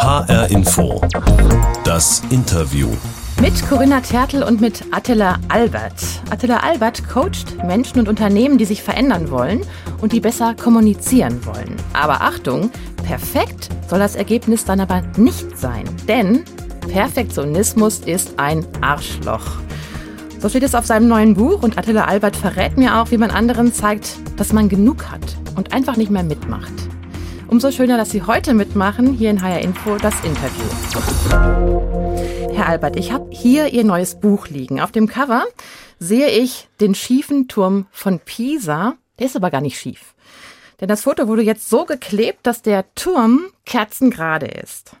HR Info. Das Interview. Mit Corinna Tertel und mit Attila Albert. Attila Albert coacht Menschen und Unternehmen, die sich verändern wollen und die besser kommunizieren wollen. Aber Achtung, perfekt soll das Ergebnis dann aber nicht sein. Denn Perfektionismus ist ein Arschloch. So steht es auf seinem neuen Buch und Attila Albert verrät mir auch, wie man anderen zeigt, dass man genug hat und einfach nicht mehr mitmacht. Umso schöner, dass Sie heute mitmachen, hier in HR Info das Interview. Herr Albert, ich habe hier Ihr neues Buch liegen. Auf dem Cover sehe ich den schiefen Turm von Pisa. Der ist aber gar nicht schief. Denn das Foto wurde jetzt so geklebt, dass der Turm kerzengerade ist.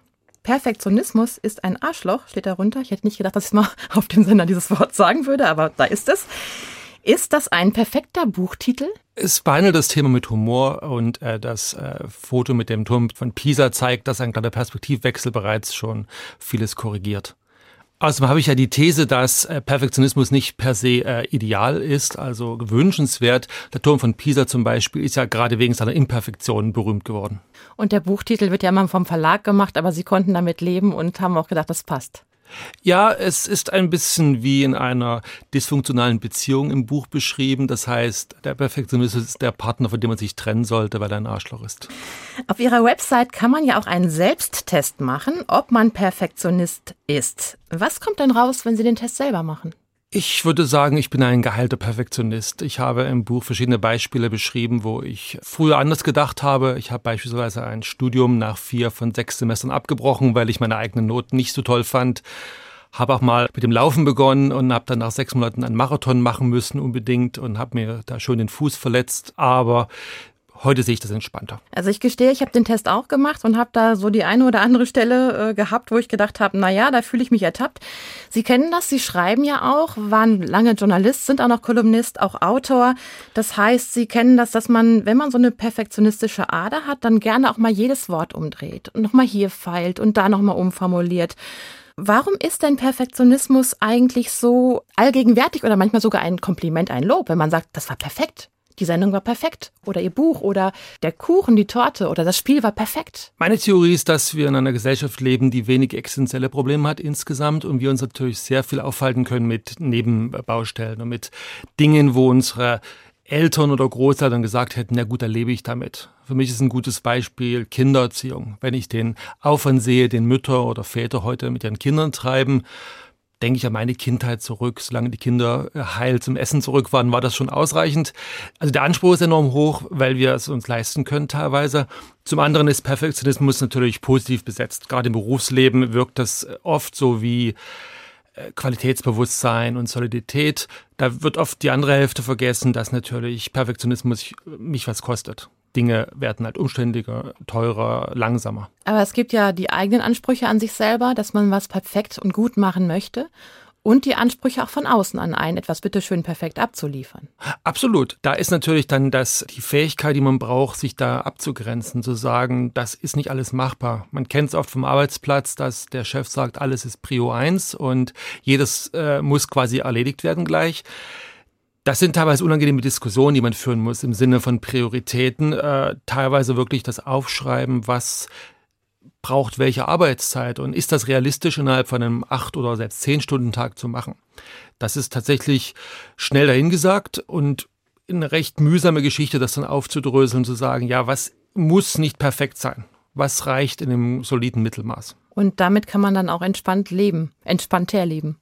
Perfektionismus ist ein Arschloch, steht darunter. Ich hätte nicht gedacht, dass ich mal auf dem Sender dieses Wort sagen würde, aber da ist es. Ist das ein perfekter Buchtitel? Es behandelt das Thema mit Humor und äh, das äh, Foto mit dem Turm von Pisa zeigt, dass ein kleiner Perspektivwechsel bereits schon vieles korrigiert. Außerdem habe ich ja die These, dass äh, Perfektionismus nicht per se äh, ideal ist, also gewünschenswert. Der Turm von Pisa zum Beispiel ist ja gerade wegen seiner Imperfektionen berühmt geworden. Und der Buchtitel wird ja immer vom Verlag gemacht, aber Sie konnten damit leben und haben auch gedacht, das passt. Ja, es ist ein bisschen wie in einer dysfunktionalen Beziehung im Buch beschrieben. Das heißt, der Perfektionist ist der Partner, von dem man sich trennen sollte, weil er ein Arschloch ist. Auf Ihrer Website kann man ja auch einen Selbsttest machen, ob man Perfektionist ist. Was kommt denn raus, wenn Sie den Test selber machen? Ich würde sagen, ich bin ein geheilter Perfektionist. Ich habe im Buch verschiedene Beispiele beschrieben, wo ich früher anders gedacht habe. Ich habe beispielsweise ein Studium nach vier von sechs Semestern abgebrochen, weil ich meine eigenen Noten nicht so toll fand. Habe auch mal mit dem Laufen begonnen und habe dann nach sechs Monaten einen Marathon machen müssen unbedingt und habe mir da schon den Fuß verletzt. Aber Heute sehe ich das entspannter. Also ich gestehe, ich habe den Test auch gemacht und habe da so die eine oder andere Stelle äh, gehabt, wo ich gedacht habe, na ja, da fühle ich mich ertappt. Sie kennen das, Sie schreiben ja auch, waren lange Journalist, sind auch noch Kolumnist, auch Autor. Das heißt, Sie kennen das, dass man, wenn man so eine perfektionistische Ader hat, dann gerne auch mal jedes Wort umdreht und nochmal hier feilt und da nochmal umformuliert. Warum ist denn Perfektionismus eigentlich so allgegenwärtig oder manchmal sogar ein Kompliment, ein Lob, wenn man sagt, das war perfekt? Die Sendung war perfekt oder ihr Buch oder der Kuchen, die Torte oder das Spiel war perfekt. Meine Theorie ist, dass wir in einer Gesellschaft leben, die wenig existenzielle Probleme hat insgesamt und wir uns natürlich sehr viel aufhalten können mit Nebenbaustellen und mit Dingen, wo unsere Eltern oder Großeltern gesagt hätten, na gut, da lebe ich damit. Für mich ist ein gutes Beispiel Kindererziehung. Wenn ich den Aufwand sehe, den Mütter oder Väter heute mit ihren Kindern treiben, denke ich an meine Kindheit zurück. Solange die Kinder äh, heil zum Essen zurück waren, war das schon ausreichend. Also der Anspruch ist enorm hoch, weil wir es uns leisten können teilweise. Zum anderen ist Perfektionismus natürlich positiv besetzt. Gerade im Berufsleben wirkt das oft so wie äh, Qualitätsbewusstsein und Solidität. Da wird oft die andere Hälfte vergessen, dass natürlich Perfektionismus mich was kostet. Dinge werden halt umständiger, teurer, langsamer. Aber es gibt ja die eigenen Ansprüche an sich selber, dass man was perfekt und gut machen möchte. Und die Ansprüche auch von außen an einen, etwas bitteschön perfekt abzuliefern. Absolut. Da ist natürlich dann das, die Fähigkeit, die man braucht, sich da abzugrenzen, zu sagen, das ist nicht alles machbar. Man kennt es oft vom Arbeitsplatz, dass der Chef sagt, alles ist Prio 1 und jedes äh, muss quasi erledigt werden gleich. Das sind teilweise unangenehme Diskussionen, die man führen muss im Sinne von Prioritäten. Äh, teilweise wirklich das Aufschreiben, was braucht welche Arbeitszeit und ist das realistisch innerhalb von einem acht oder selbst zehn Stunden Tag zu machen. Das ist tatsächlich schnell dahingesagt und eine recht mühsame Geschichte, das dann aufzudröseln zu sagen, ja, was muss nicht perfekt sein? Was reicht in einem soliden Mittelmaß? Und damit kann man dann auch entspannt leben, entspannter leben.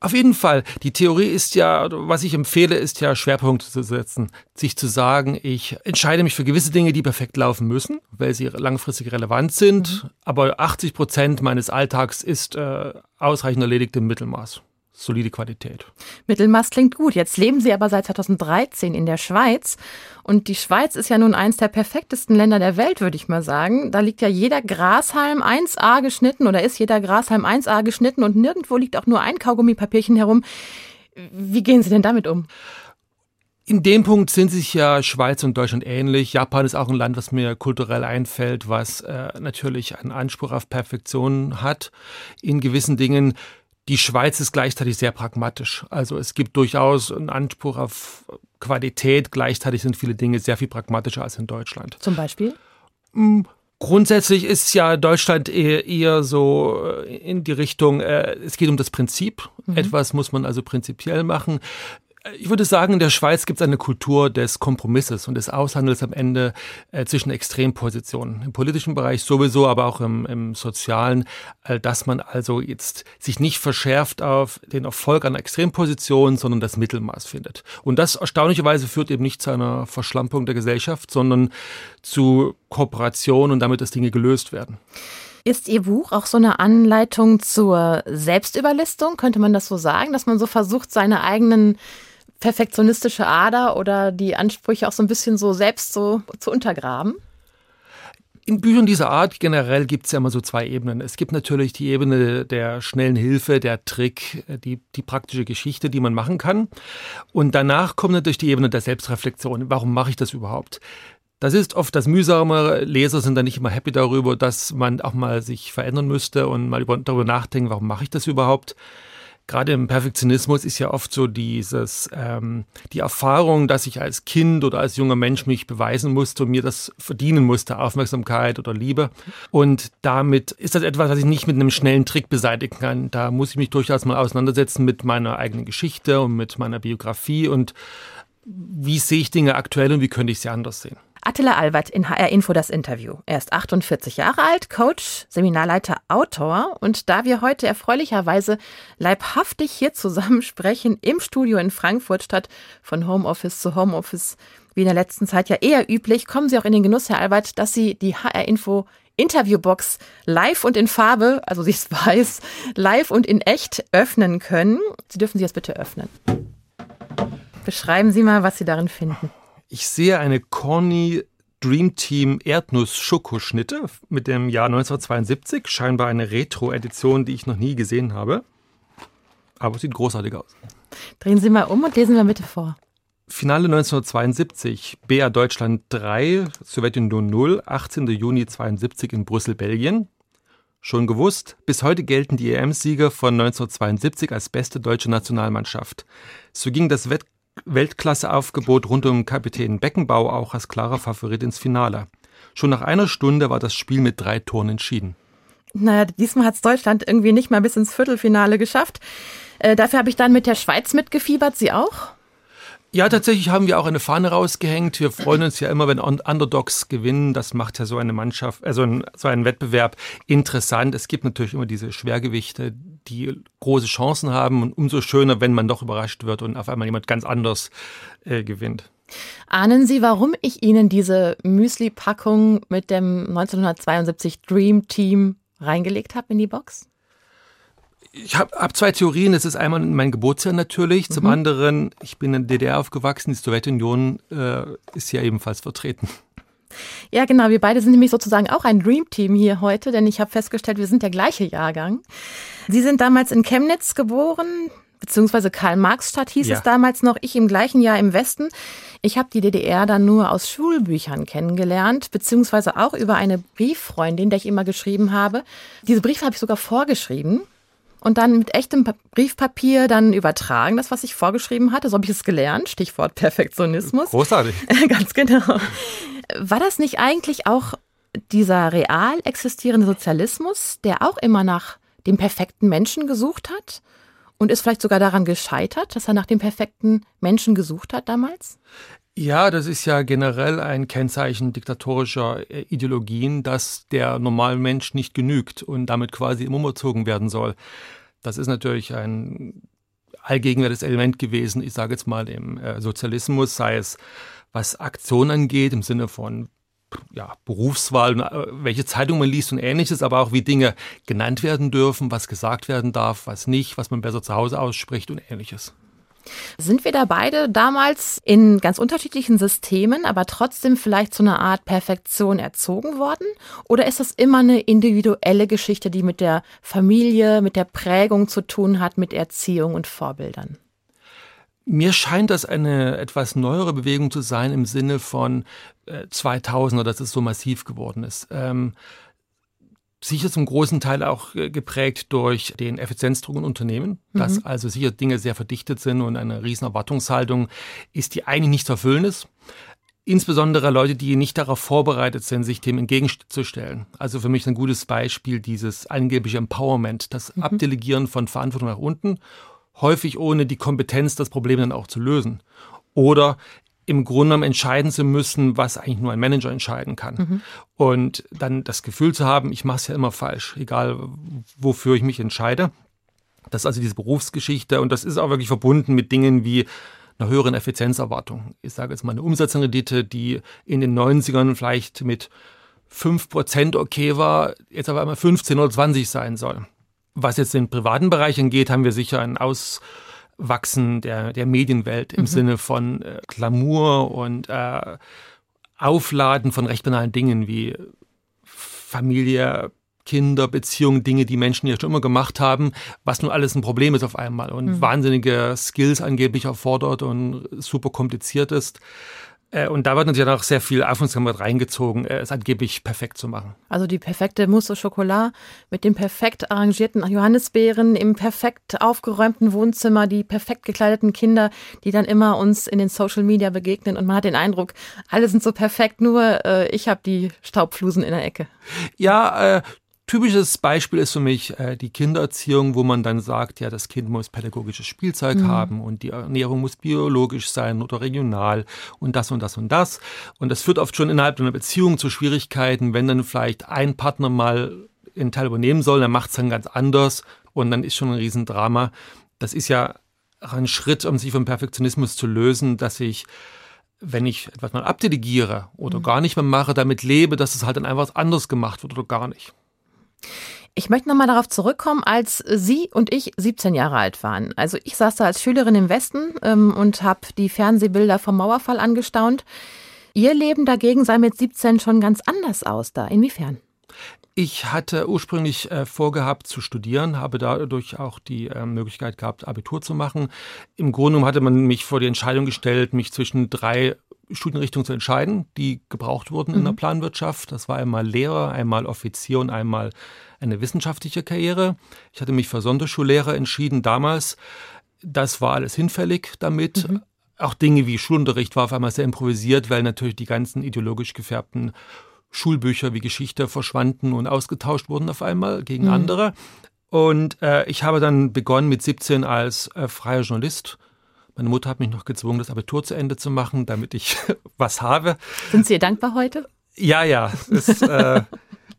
Auf jeden Fall. Die Theorie ist ja, was ich empfehle, ist ja Schwerpunkte zu setzen. Sich zu sagen, ich entscheide mich für gewisse Dinge, die perfekt laufen müssen, weil sie langfristig relevant sind. Mhm. Aber 80 Prozent meines Alltags ist äh, ausreichend erledigt im Mittelmaß solide Qualität. Mittelmaß klingt gut. Jetzt leben Sie aber seit 2013 in der Schweiz. Und die Schweiz ist ja nun eins der perfektesten Länder der Welt, würde ich mal sagen. Da liegt ja jeder Grashalm 1a geschnitten oder ist jeder Grashalm 1a geschnitten und nirgendwo liegt auch nur ein Kaugummipapierchen herum. Wie gehen Sie denn damit um? In dem Punkt sind sich ja Schweiz und Deutschland ähnlich. Japan ist auch ein Land, was mir kulturell einfällt, was äh, natürlich einen Anspruch auf Perfektion hat in gewissen Dingen. Die Schweiz ist gleichzeitig sehr pragmatisch. Also es gibt durchaus einen Anspruch auf Qualität. Gleichzeitig sind viele Dinge sehr viel pragmatischer als in Deutschland. Zum Beispiel? Hm, Grundsätzlich ist ja Deutschland eher, eher so äh, in die Richtung, äh, es geht um das Prinzip. Mhm. Etwas muss man also prinzipiell machen. Ich würde sagen, in der Schweiz gibt es eine Kultur des Kompromisses und des Aushandels am Ende äh, zwischen Extrempositionen. Im politischen Bereich sowieso, aber auch im, im sozialen, äh, dass man also jetzt sich nicht verschärft auf den Erfolg einer Extremposition, sondern das Mittelmaß findet. Und das erstaunlicherweise führt eben nicht zu einer Verschlampung der Gesellschaft, sondern zu Kooperation und damit, dass Dinge gelöst werden. Ist Ihr Buch auch so eine Anleitung zur Selbstüberlistung? Könnte man das so sagen, dass man so versucht, seine eigenen perfektionistische Ader oder die Ansprüche auch so ein bisschen so selbst so zu untergraben? In Büchern dieser Art generell gibt es ja immer so zwei Ebenen. Es gibt natürlich die Ebene der schnellen Hilfe, der Trick, die, die praktische Geschichte, die man machen kann. Und danach kommt natürlich die Ebene der Selbstreflexion. Warum mache ich das überhaupt? Das ist oft das Mühsame. Leser sind dann nicht immer happy darüber, dass man auch mal sich verändern müsste und mal darüber nachdenken, warum mache ich das überhaupt? Gerade im Perfektionismus ist ja oft so dieses, ähm, die Erfahrung, dass ich als Kind oder als junger Mensch mich beweisen musste und mir das verdienen musste, Aufmerksamkeit oder Liebe. Und damit ist das etwas, was ich nicht mit einem schnellen Trick beseitigen kann. Da muss ich mich durchaus mal auseinandersetzen mit meiner eigenen Geschichte und mit meiner Biografie und wie sehe ich Dinge aktuell und wie könnte ich sie anders sehen. Attila Albert in HR Info das Interview. Er ist 48 Jahre alt, Coach, Seminarleiter, Autor. Und da wir heute erfreulicherweise leibhaftig hier zusammen sprechen, im Studio in Frankfurt statt von Homeoffice zu Homeoffice, wie in der letzten Zeit ja eher üblich, kommen Sie auch in den Genuss, Herr Albert, dass Sie die HR Info Interviewbox live und in Farbe, also sie ist weiß, live und in echt öffnen können. Sie dürfen sie jetzt bitte öffnen. Beschreiben Sie mal, was Sie darin finden. Ich sehe eine Corny Dream Team Erdnuss Schokoschnitte mit dem Jahr 1972, scheinbar eine Retro-Edition, die ich noch nie gesehen habe. Aber es sieht großartig aus. Drehen Sie mal um und lesen wir bitte vor. Finale 1972, BA Deutschland 3, Sowjetunion 0, 18. Juni 72 in Brüssel, Belgien. Schon gewusst, bis heute gelten die EM-Sieger von 1972 als beste deutsche Nationalmannschaft. So ging das Wett Weltklasseaufgebot rund um Kapitän Beckenbauer auch als klarer Favorit ins Finale. Schon nach einer Stunde war das Spiel mit drei Toren entschieden. Naja, diesmal hat es Deutschland irgendwie nicht mal bis ins Viertelfinale geschafft. Äh, dafür habe ich dann mit der Schweiz mitgefiebert. Sie auch? Ja, tatsächlich haben wir auch eine Fahne rausgehängt. Wir freuen uns ja immer, wenn Underdogs gewinnen. Das macht ja so eine Mannschaft, also so einen Wettbewerb interessant. Es gibt natürlich immer diese Schwergewichte, die große Chancen haben und umso schöner, wenn man doch überrascht wird und auf einmal jemand ganz anders äh, gewinnt. Ahnen Sie, warum ich Ihnen diese Müsli-Packung mit dem 1972 Dream Team reingelegt habe in die Box? ich habe hab zwei Theorien. Das ist einmal mein Geburtsjahr natürlich. Zum mhm. anderen, ich bin in der DDR aufgewachsen. Die Sowjetunion äh, ist ja ebenfalls vertreten. Ja, genau. Wir beide sind nämlich sozusagen auch ein Dream Team hier heute, denn ich habe festgestellt, wir sind der gleiche Jahrgang. Sie sind damals in Chemnitz geboren, beziehungsweise Karl-Marx-Stadt hieß ja. es damals noch, ich im gleichen Jahr im Westen. Ich habe die DDR dann nur aus Schulbüchern kennengelernt, beziehungsweise auch über eine Brieffreundin, der ich immer geschrieben habe. Diese Briefe habe ich sogar vorgeschrieben und dann mit echtem Briefpapier dann übertragen, das, was ich vorgeschrieben hatte. So habe ich es gelernt. Stichwort Perfektionismus. Großartig. Ganz genau. War das nicht eigentlich auch dieser real existierende Sozialismus, der auch immer nach dem perfekten Menschen gesucht hat? Und ist vielleicht sogar daran gescheitert, dass er nach dem perfekten Menschen gesucht hat damals? Ja, das ist ja generell ein Kennzeichen diktatorischer äh, Ideologien, dass der normale Mensch nicht genügt und damit quasi umgezogen werden soll. Das ist natürlich ein allgegenwärtiges Element gewesen, ich sage jetzt mal im äh, Sozialismus, sei es was Aktionen angeht, im Sinne von ja, Berufswahl, äh, welche Zeitung man liest und ähnliches, aber auch wie Dinge genannt werden dürfen, was gesagt werden darf, was nicht, was man besser zu Hause ausspricht und ähnliches. Sind wir da beide damals in ganz unterschiedlichen Systemen, aber trotzdem vielleicht zu einer Art Perfektion erzogen worden? Oder ist das immer eine individuelle Geschichte, die mit der Familie, mit der Prägung zu tun hat, mit Erziehung und Vorbildern? Mir scheint das eine etwas neuere Bewegung zu sein im Sinne von äh, 2000 oder dass es so massiv geworden ist. Ähm, sicher zum großen Teil auch äh, geprägt durch den Effizienzdruck in Unternehmen, mhm. dass also sicher Dinge sehr verdichtet sind und eine riesen Erwartungshaltung ist, die eigentlich nicht zu erfüllen ist. insbesondere Leute, die nicht darauf vorbereitet sind, sich dem entgegenzustellen. Also für mich ein gutes Beispiel dieses angebliche Empowerment, das mhm. Abdelegieren von Verantwortung nach unten, häufig ohne die Kompetenz, das Problem dann auch zu lösen. Oder im Grunde genommen entscheiden zu müssen, was eigentlich nur ein Manager entscheiden kann. Mhm. Und dann das Gefühl zu haben, ich mache es ja immer falsch, egal wofür ich mich entscheide. Das ist also diese Berufsgeschichte und das ist auch wirklich verbunden mit Dingen wie einer höheren Effizienzerwartung. Ich sage jetzt mal eine Umsatzrendite, die in den 90ern vielleicht mit 5% okay war, jetzt aber einmal 15 oder 20 sein soll. Was jetzt den privaten Bereich angeht, haben wir sicher ein Auswachsen der, der Medienwelt im mhm. Sinne von äh, Glamour und äh, Aufladen von recht banalen Dingen wie Familie, Kinder, Beziehungen, Dinge, die Menschen ja schon immer gemacht haben, was nun alles ein Problem ist auf einmal und mhm. wahnsinnige Skills angeblich erfordert und super kompliziert ist. Äh, und da wird natürlich auch sehr viel Aufmerksamkeit reingezogen, äh, es angeblich perfekt zu machen. Also die perfekte Mousse au Chocolat mit den perfekt arrangierten Johannisbeeren im perfekt aufgeräumten Wohnzimmer, die perfekt gekleideten Kinder, die dann immer uns in den Social Media begegnen und man hat den Eindruck, alle sind so perfekt, nur äh, ich habe die Staubflusen in der Ecke. Ja, äh, Typisches Beispiel ist für mich äh, die Kindererziehung, wo man dann sagt, ja, das Kind muss pädagogisches Spielzeug mhm. haben und die Ernährung muss biologisch sein oder regional und das und das und das. Und das führt oft schon innerhalb einer Beziehung zu Schwierigkeiten, wenn dann vielleicht ein Partner mal einen Teil übernehmen soll, dann macht es dann ganz anders und dann ist schon ein Riesendrama. Das ist ja ein Schritt, um sich vom Perfektionismus zu lösen, dass ich wenn ich etwas mal abdelegiere oder mhm. gar nicht mehr mache, damit lebe, dass es halt dann einfach anders gemacht wird oder gar nicht. Ich möchte nochmal darauf zurückkommen, als Sie und ich 17 Jahre alt waren. Also ich saß da als Schülerin im Westen ähm, und habe die Fernsehbilder vom Mauerfall angestaunt. Ihr Leben dagegen sah mit 17 schon ganz anders aus da. Inwiefern? Ich hatte ursprünglich äh, vorgehabt zu studieren, habe dadurch auch die äh, Möglichkeit gehabt, Abitur zu machen. Im Grunde hatte man mich vor die Entscheidung gestellt, mich zwischen drei Studienrichtungen zu entscheiden, die gebraucht wurden mhm. in der mhm. Planwirtschaft. Das war einmal Lehrer, einmal Offizier und einmal eine wissenschaftliche Karriere. Ich hatte mich für Sonderschullehrer entschieden damals. Das war alles hinfällig damit. Mhm. Auch Dinge wie Schulunterricht war auf einmal sehr improvisiert, weil natürlich die ganzen ideologisch gefärbten Schulbücher wie Geschichte verschwanden und ausgetauscht wurden auf einmal gegen mhm. andere. Und äh, ich habe dann begonnen mit 17 als äh, freier Journalist meine Mutter hat mich noch gezwungen, das Abitur zu Ende zu machen, damit ich was habe. Sind Sie ihr dankbar heute? Ja, ja. Es, äh,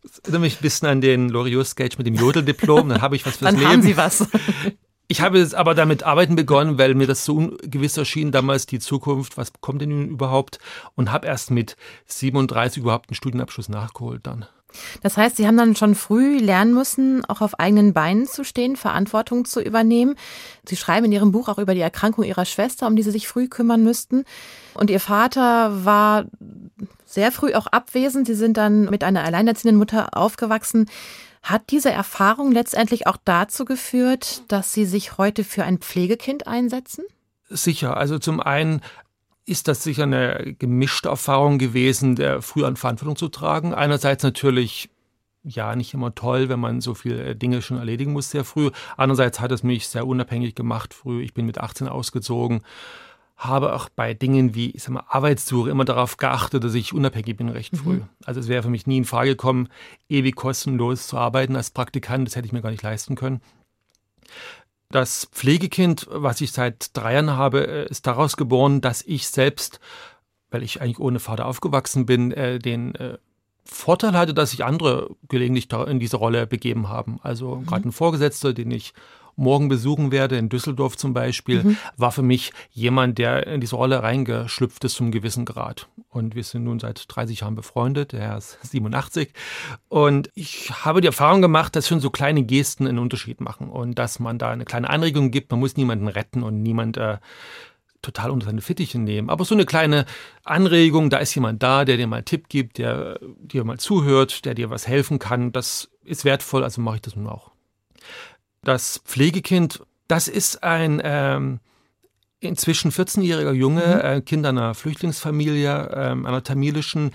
es erinnert mich ein bisschen an den Loriot-Sketch mit dem Jodeldiplom. Dann habe ich was fürs Dann Leben. haben Sie was. Ich habe jetzt aber damit arbeiten begonnen, weil mir das so ungewiss erschien, damals die Zukunft, was kommt denn überhaupt? Und habe erst mit 37 überhaupt einen Studienabschluss nachgeholt dann. Das heißt, Sie haben dann schon früh lernen müssen, auch auf eigenen Beinen zu stehen, Verantwortung zu übernehmen. Sie schreiben in Ihrem Buch auch über die Erkrankung Ihrer Schwester, um die Sie sich früh kümmern müssten. Und Ihr Vater war sehr früh auch abwesend. Sie sind dann mit einer alleinerziehenden Mutter aufgewachsen. Hat diese Erfahrung letztendlich auch dazu geführt, dass Sie sich heute für ein Pflegekind einsetzen? Sicher. Also zum einen ist das sicher eine gemischte Erfahrung gewesen, der früh an Verantwortung zu tragen. Einerseits natürlich ja nicht immer toll, wenn man so viele Dinge schon erledigen muss sehr früh. Andererseits hat es mich sehr unabhängig gemacht früh. Ich bin mit 18 ausgezogen, habe auch bei Dingen wie ich sag mal, Arbeitssuche immer darauf geachtet, dass ich unabhängig bin recht früh. Mhm. Also es wäre für mich nie in Frage gekommen, ewig kostenlos zu arbeiten als Praktikant. Das hätte ich mir gar nicht leisten können. Das Pflegekind, was ich seit drei Jahren habe, äh, ist daraus geboren, dass ich selbst, weil ich eigentlich ohne Vater aufgewachsen bin, äh, den äh, Vorteil hatte, dass sich andere gelegentlich in diese Rolle begeben haben. Also mhm. gerade ein Vorgesetzter, den ich morgen besuchen werde, in Düsseldorf zum Beispiel, mhm. war für mich jemand, der in diese Rolle reingeschlüpft ist zum gewissen Grad. Und wir sind nun seit 30 Jahren befreundet, der ist 87. Und ich habe die Erfahrung gemacht, dass schon so kleine Gesten einen Unterschied machen und dass man da eine kleine Anregung gibt. Man muss niemanden retten und niemand äh, total unter seine Fittiche nehmen. Aber so eine kleine Anregung, da ist jemand da, der dir mal einen Tipp gibt, der dir mal zuhört, der dir was helfen kann, das ist wertvoll, also mache ich das nun auch. Das Pflegekind, das ist ein ähm, inzwischen 14-jähriger Junge, mhm. äh, Kind einer Flüchtlingsfamilie, ähm, einer tamilischen,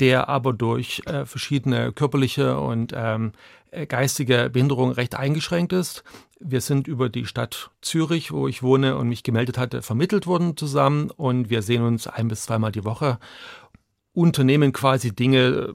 der aber durch äh, verschiedene körperliche und ähm, äh, geistige Behinderungen recht eingeschränkt ist. Wir sind über die Stadt Zürich, wo ich wohne und mich gemeldet hatte, vermittelt worden zusammen und wir sehen uns ein bis zweimal die Woche, unternehmen quasi Dinge,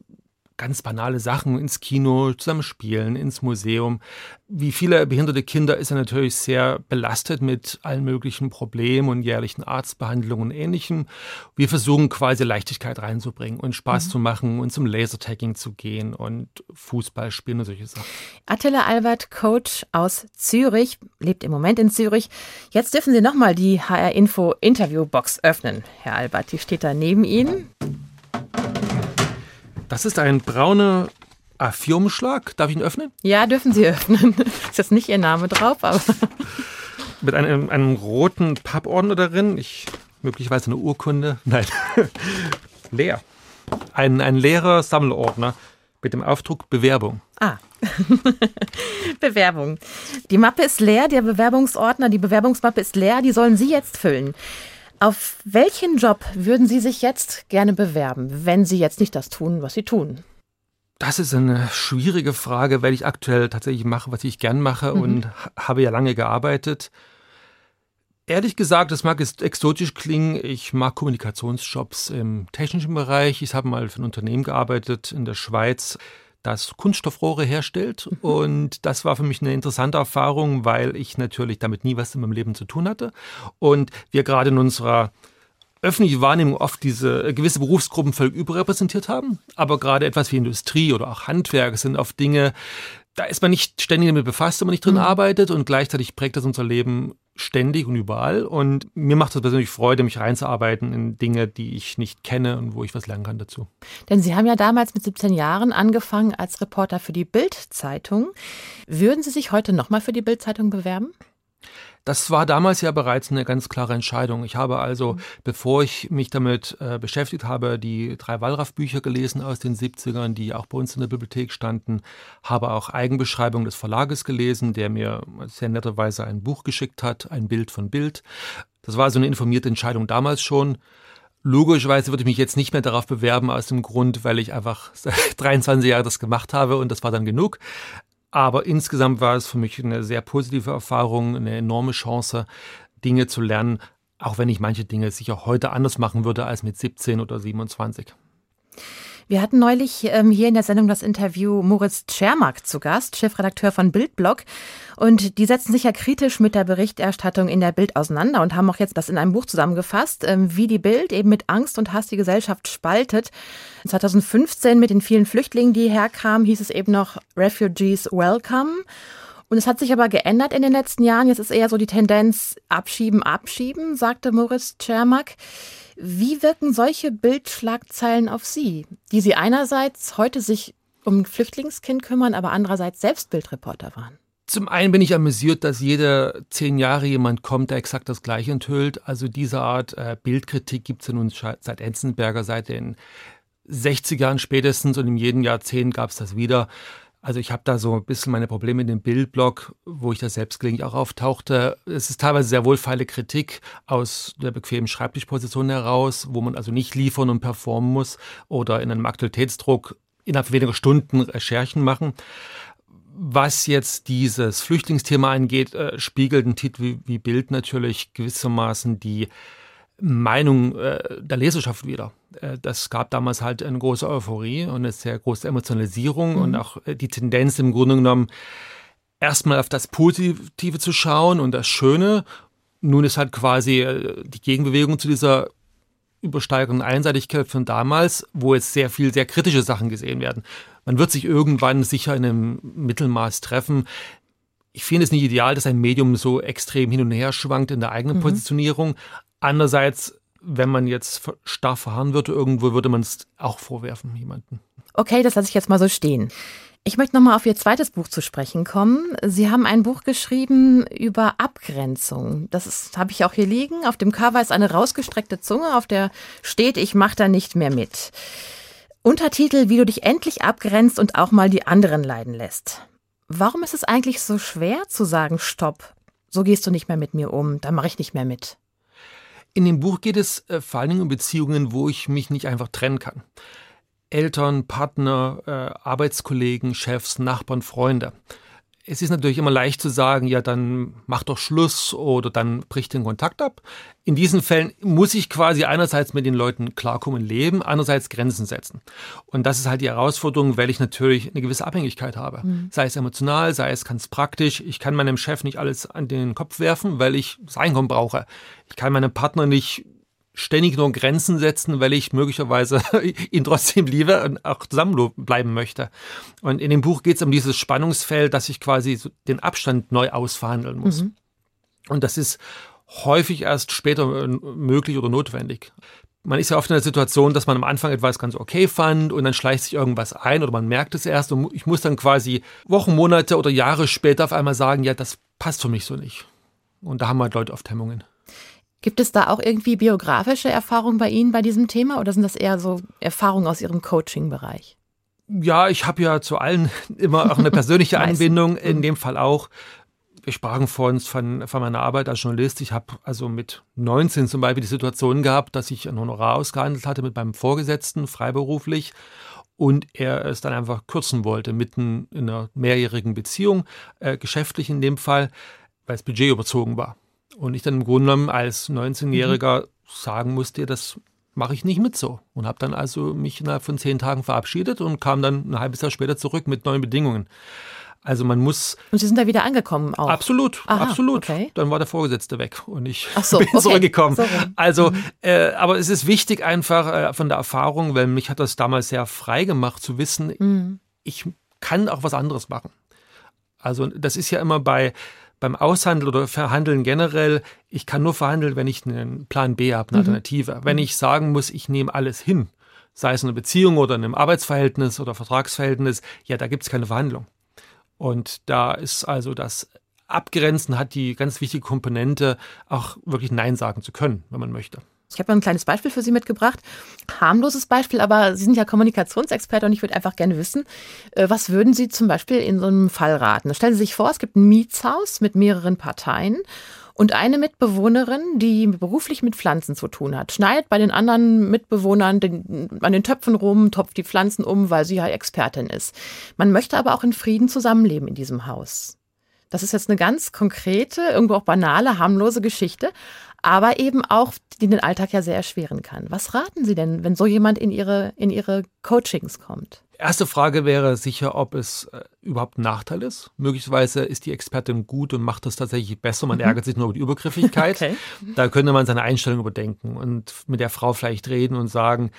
ganz banale Sachen ins Kino, zusammen spielen, ins Museum. Wie viele behinderte Kinder ist er natürlich sehr belastet mit allen möglichen Problemen und jährlichen Arztbehandlungen und Ähnlichem. Wir versuchen quasi Leichtigkeit reinzubringen und Spaß mhm. zu machen und zum Lasertagging zu gehen und Fußball spielen und solche Sachen. Attila Albert, Coach aus Zürich, lebt im Moment in Zürich. Jetzt dürfen Sie nochmal die HR Info Interviewbox öffnen. Herr Albert, die steht da neben Ihnen. Das ist ein brauner A4-Umschlag. Darf ich ihn öffnen? Ja, dürfen Sie öffnen. Ist jetzt nicht Ihr Name drauf, aber. Mit einem, einem roten Pappordner darin. Ich, möglicherweise eine Urkunde. Nein. Leer. Ein, ein leerer Sammelordner mit dem Aufdruck Bewerbung. Ah. Bewerbung. Die Mappe ist leer, der Bewerbungsordner, die Bewerbungsmappe ist leer, die sollen Sie jetzt füllen. Auf welchen Job würden Sie sich jetzt gerne bewerben, wenn Sie jetzt nicht das tun, was Sie tun? Das ist eine schwierige Frage, weil ich aktuell tatsächlich mache, was ich gern mache mhm. und habe ja lange gearbeitet. Ehrlich gesagt, das mag exotisch klingen. Ich mag Kommunikationsjobs im technischen Bereich. Ich habe mal für ein Unternehmen gearbeitet in der Schweiz, das Kunststoffrohre herstellt. Mhm. Und das war für mich eine interessante Erfahrung, weil ich natürlich damit nie was in meinem Leben zu tun hatte. Und wir gerade in unserer öffentlichen Wahrnehmung oft diese äh, gewisse Berufsgruppen völlig überrepräsentiert haben. Aber gerade etwas wie Industrie oder auch Handwerk sind oft Dinge, da ist man nicht ständig damit befasst, wenn man nicht drin mhm. arbeitet und gleichzeitig prägt das unser Leben ständig und überall. Und mir macht es persönlich Freude, mich reinzuarbeiten in Dinge, die ich nicht kenne und wo ich was lernen kann dazu. Denn Sie haben ja damals mit 17 Jahren angefangen als Reporter für die Bild-Zeitung. Würden Sie sich heute nochmal für die Bild-Zeitung bewerben? Das war damals ja bereits eine ganz klare Entscheidung. Ich habe also, mhm. bevor ich mich damit äh, beschäftigt habe, die drei Wallraff-Bücher gelesen aus den 70ern, die auch bei uns in der Bibliothek standen, habe auch Eigenbeschreibung des Verlages gelesen, der mir sehr netterweise ein Buch geschickt hat, ein Bild von Bild. Das war so eine informierte Entscheidung damals schon. Logischerweise würde ich mich jetzt nicht mehr darauf bewerben, aus dem Grund, weil ich einfach seit 23 Jahren das gemacht habe und das war dann genug. Aber insgesamt war es für mich eine sehr positive Erfahrung, eine enorme Chance, Dinge zu lernen, auch wenn ich manche Dinge sicher heute anders machen würde als mit 17 oder 27. Wir hatten neulich ähm, hier in der Sendung das Interview Moritz Tschermak zu Gast, Chefredakteur von Bildblog. Und die setzen sich ja kritisch mit der Berichterstattung in der Bild auseinander und haben auch jetzt das in einem Buch zusammengefasst, ähm, wie die Bild eben mit Angst und Hass die Gesellschaft spaltet. 2015 mit den vielen Flüchtlingen, die herkamen, hieß es eben noch Refugees Welcome. Und es hat sich aber geändert in den letzten Jahren. Jetzt ist eher so die Tendenz abschieben, abschieben, sagte Moritz Czermak. Wie wirken solche Bildschlagzeilen auf Sie, die Sie einerseits heute sich um ein Flüchtlingskind kümmern, aber andererseits selbst Bildreporter waren? Zum einen bin ich amüsiert, dass jede zehn Jahre jemand kommt, der exakt das Gleiche enthüllt. Also diese Art äh, Bildkritik gibt es in uns seit Enzensberger, seit den 60 Jahren spätestens und in jedem Jahrzehnt gab es das wieder. Also ich habe da so ein bisschen meine Probleme in dem Bildblog, wo ich da selbst gelegentlich auch auftauchte. Es ist teilweise sehr wohlfeile Kritik aus der bequemen Schreibtischposition heraus, wo man also nicht liefern und performen muss oder in einem Aktualitätsdruck innerhalb weniger Stunden Recherchen machen. Was jetzt dieses Flüchtlingsthema angeht, äh, spiegelt ein Titel wie, wie Bild natürlich gewissermaßen die Meinung äh, der Leserschaft wieder. Äh, das gab damals halt eine große Euphorie und eine sehr große Emotionalisierung mhm. und auch äh, die Tendenz im Grunde genommen erstmal auf das Positive zu schauen und das Schöne. Nun ist halt quasi äh, die Gegenbewegung zu dieser übersteigenden Einseitigkeit von damals, wo jetzt sehr viel sehr kritische Sachen gesehen werden. Man wird sich irgendwann sicher in einem Mittelmaß treffen. Ich finde es nicht ideal, dass ein Medium so extrem hin und her schwankt in der eigenen mhm. Positionierung. Andererseits, wenn man jetzt starr verharren würde irgendwo, würde man es auch vorwerfen, jemanden. Okay, das lasse ich jetzt mal so stehen. Ich möchte nochmal auf Ihr zweites Buch zu sprechen kommen. Sie haben ein Buch geschrieben über Abgrenzung. Das habe ich auch hier liegen. Auf dem Cover ist eine rausgestreckte Zunge, auf der steht, ich mache da nicht mehr mit. Untertitel, wie du dich endlich abgrenzt und auch mal die anderen leiden lässt. Warum ist es eigentlich so schwer zu sagen, stopp, so gehst du nicht mehr mit mir um, da mache ich nicht mehr mit? In dem Buch geht es äh, vor allen Dingen um Beziehungen, wo ich mich nicht einfach trennen kann. Eltern, Partner, äh, Arbeitskollegen, Chefs, Nachbarn, Freunde. Es ist natürlich immer leicht zu sagen, ja, dann mach doch Schluss oder dann bricht den Kontakt ab. In diesen Fällen muss ich quasi einerseits mit den Leuten klarkommen, leben, andererseits Grenzen setzen. Und das ist halt die Herausforderung, weil ich natürlich eine gewisse Abhängigkeit habe. Mhm. Sei es emotional, sei es ganz praktisch. Ich kann meinem Chef nicht alles an den Kopf werfen, weil ich das Einkommen brauche. Ich kann meinem Partner nicht ständig nur Grenzen setzen, weil ich möglicherweise ihn trotzdem liebe und auch zusammenbleiben möchte. Und in dem Buch geht es um dieses Spannungsfeld, dass ich quasi den Abstand neu ausverhandeln muss. Mhm. Und das ist häufig erst später äh, möglich oder notwendig. Man ist ja oft in der Situation, dass man am Anfang etwas ganz okay fand und dann schleicht sich irgendwas ein oder man merkt es erst und ich muss dann quasi Wochen, Monate oder Jahre später auf einmal sagen, ja, das passt für mich so nicht. Und da haben halt Leute oft Hemmungen. Gibt es da auch irgendwie biografische Erfahrungen bei Ihnen bei diesem Thema oder sind das eher so Erfahrungen aus Ihrem Coaching-Bereich? Ja, ich habe ja zu allen immer auch eine persönliche Anbindung, in mhm. dem Fall auch. Wir sprachen vorhin von, von meiner Arbeit als Journalist. Ich habe also mit 19 zum Beispiel die Situation gehabt, dass ich ein Honorar ausgehandelt hatte mit meinem Vorgesetzten, freiberuflich, und er es dann einfach kürzen wollte, mitten in einer mehrjährigen Beziehung, äh, geschäftlich in dem Fall, weil das Budget überzogen war. Und ich dann im Grunde genommen als 19-Jähriger mhm. sagen musste, das mache ich nicht mit so. Und habe dann also mich innerhalb von zehn Tagen verabschiedet und kam dann ein halbes Jahr später zurück mit neuen Bedingungen. Also man muss. Und Sie sind da wieder angekommen auch? Absolut, Aha, absolut. Okay. Dann war der Vorgesetzte weg und ich so, bin okay. zurückgekommen. So. Also, mhm. äh, aber es ist wichtig einfach äh, von der Erfahrung, weil mich hat das damals sehr frei gemacht zu wissen, mhm. ich kann auch was anderes machen. Also das ist ja immer bei beim Aushandeln oder Verhandeln generell, ich kann nur verhandeln, wenn ich einen Plan B habe, eine mhm. Alternative. Wenn ich sagen muss, ich nehme alles hin, sei es in einer Beziehung oder in einem Arbeitsverhältnis oder Vertragsverhältnis, ja, da gibt es keine Verhandlung. Und da ist also das Abgrenzen hat die ganz wichtige Komponente, auch wirklich Nein sagen zu können, wenn man möchte. Ich habe ein kleines Beispiel für Sie mitgebracht. Harmloses Beispiel, aber Sie sind ja Kommunikationsexperte und ich würde einfach gerne wissen, äh, was würden Sie zum Beispiel in so einem Fall raten? Stellen Sie sich vor, es gibt ein Mietshaus mit mehreren Parteien und eine Mitbewohnerin, die beruflich mit Pflanzen zu tun hat, schneidet bei den anderen Mitbewohnern den, an den Töpfen rum, topft die Pflanzen um, weil sie ja Expertin ist. Man möchte aber auch in Frieden zusammenleben in diesem Haus. Das ist jetzt eine ganz konkrete, irgendwo auch banale, harmlose Geschichte, aber eben auch, die den Alltag ja sehr erschweren kann. Was raten Sie denn, wenn so jemand in Ihre, in Ihre Coachings kommt? Erste Frage wäre sicher, ob es äh, überhaupt ein Nachteil ist. Möglicherweise ist die Expertin gut und macht das tatsächlich besser. Man mhm. ärgert sich nur über die Übergriffigkeit. okay. Da könnte man seine Einstellung überdenken und mit der Frau vielleicht reden und sagen,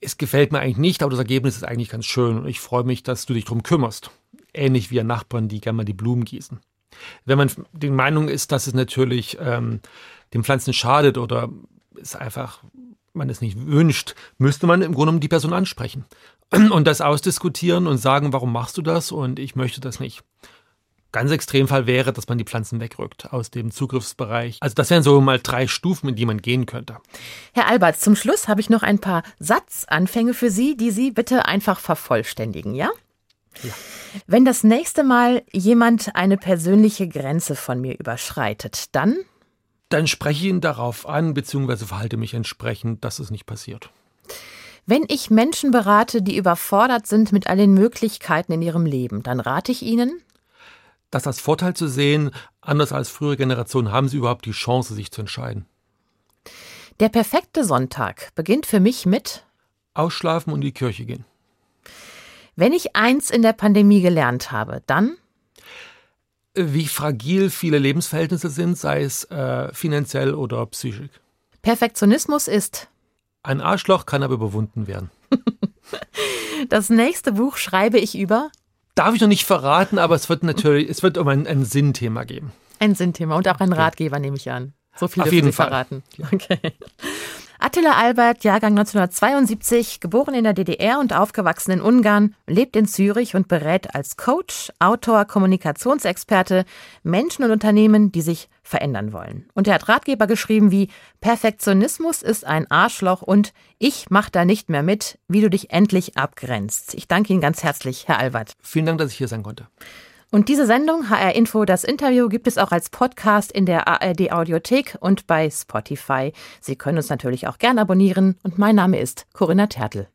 es gefällt mir eigentlich nicht, aber das Ergebnis ist eigentlich ganz schön und ich freue mich, dass du dich darum kümmerst ähnlich wie Nachbarn, die gerne mal die Blumen gießen. Wenn man die Meinung ist, dass es natürlich ähm, den Pflanzen schadet oder es einfach man es nicht wünscht, müsste man im Grunde die Person ansprechen und das ausdiskutieren und sagen, warum machst du das und ich möchte das nicht. Ganz Extremfall wäre, dass man die Pflanzen wegrückt aus dem Zugriffsbereich. Also das wären so mal drei Stufen, in die man gehen könnte. Herr Albert, zum Schluss habe ich noch ein paar Satzanfänge für Sie, die Sie bitte einfach vervollständigen, ja? Ja. Wenn das nächste Mal jemand eine persönliche Grenze von mir überschreitet, dann? Dann spreche ich ihn darauf an, beziehungsweise verhalte mich entsprechend, dass es nicht passiert. Wenn ich Menschen berate, die überfordert sind mit all den Möglichkeiten in ihrem Leben, dann rate ich ihnen? Das als Vorteil zu sehen, anders als frühere Generationen haben sie überhaupt die Chance, sich zu entscheiden. Der perfekte Sonntag beginnt für mich mit Ausschlafen und in die Kirche gehen. Wenn ich eins in der Pandemie gelernt habe, dann? Wie fragil viele Lebensverhältnisse sind, sei es äh, finanziell oder psychisch. Perfektionismus ist? Ein Arschloch kann aber überwunden werden. das nächste Buch schreibe ich über? Darf ich noch nicht verraten, aber es wird natürlich, es wird um ein, ein Sinnthema geben. Ein Sinnthema und auch ein Ratgeber, nehme ich an. So viel Auf jeden Sie Fall. verraten. Okay. Attila Albert, Jahrgang 1972, geboren in der DDR und aufgewachsen in Ungarn, lebt in Zürich und berät als Coach, Autor, Kommunikationsexperte Menschen und Unternehmen, die sich verändern wollen. Und er hat Ratgeber geschrieben wie Perfektionismus ist ein Arschloch und ich mach da nicht mehr mit, wie du dich endlich abgrenzt. Ich danke Ihnen ganz herzlich, Herr Albert. Vielen Dank, dass ich hier sein konnte. Und diese Sendung HR Info, das Interview, gibt es auch als Podcast in der ARD Audiothek und bei Spotify. Sie können uns natürlich auch gern abonnieren und mein Name ist Corinna Tertel.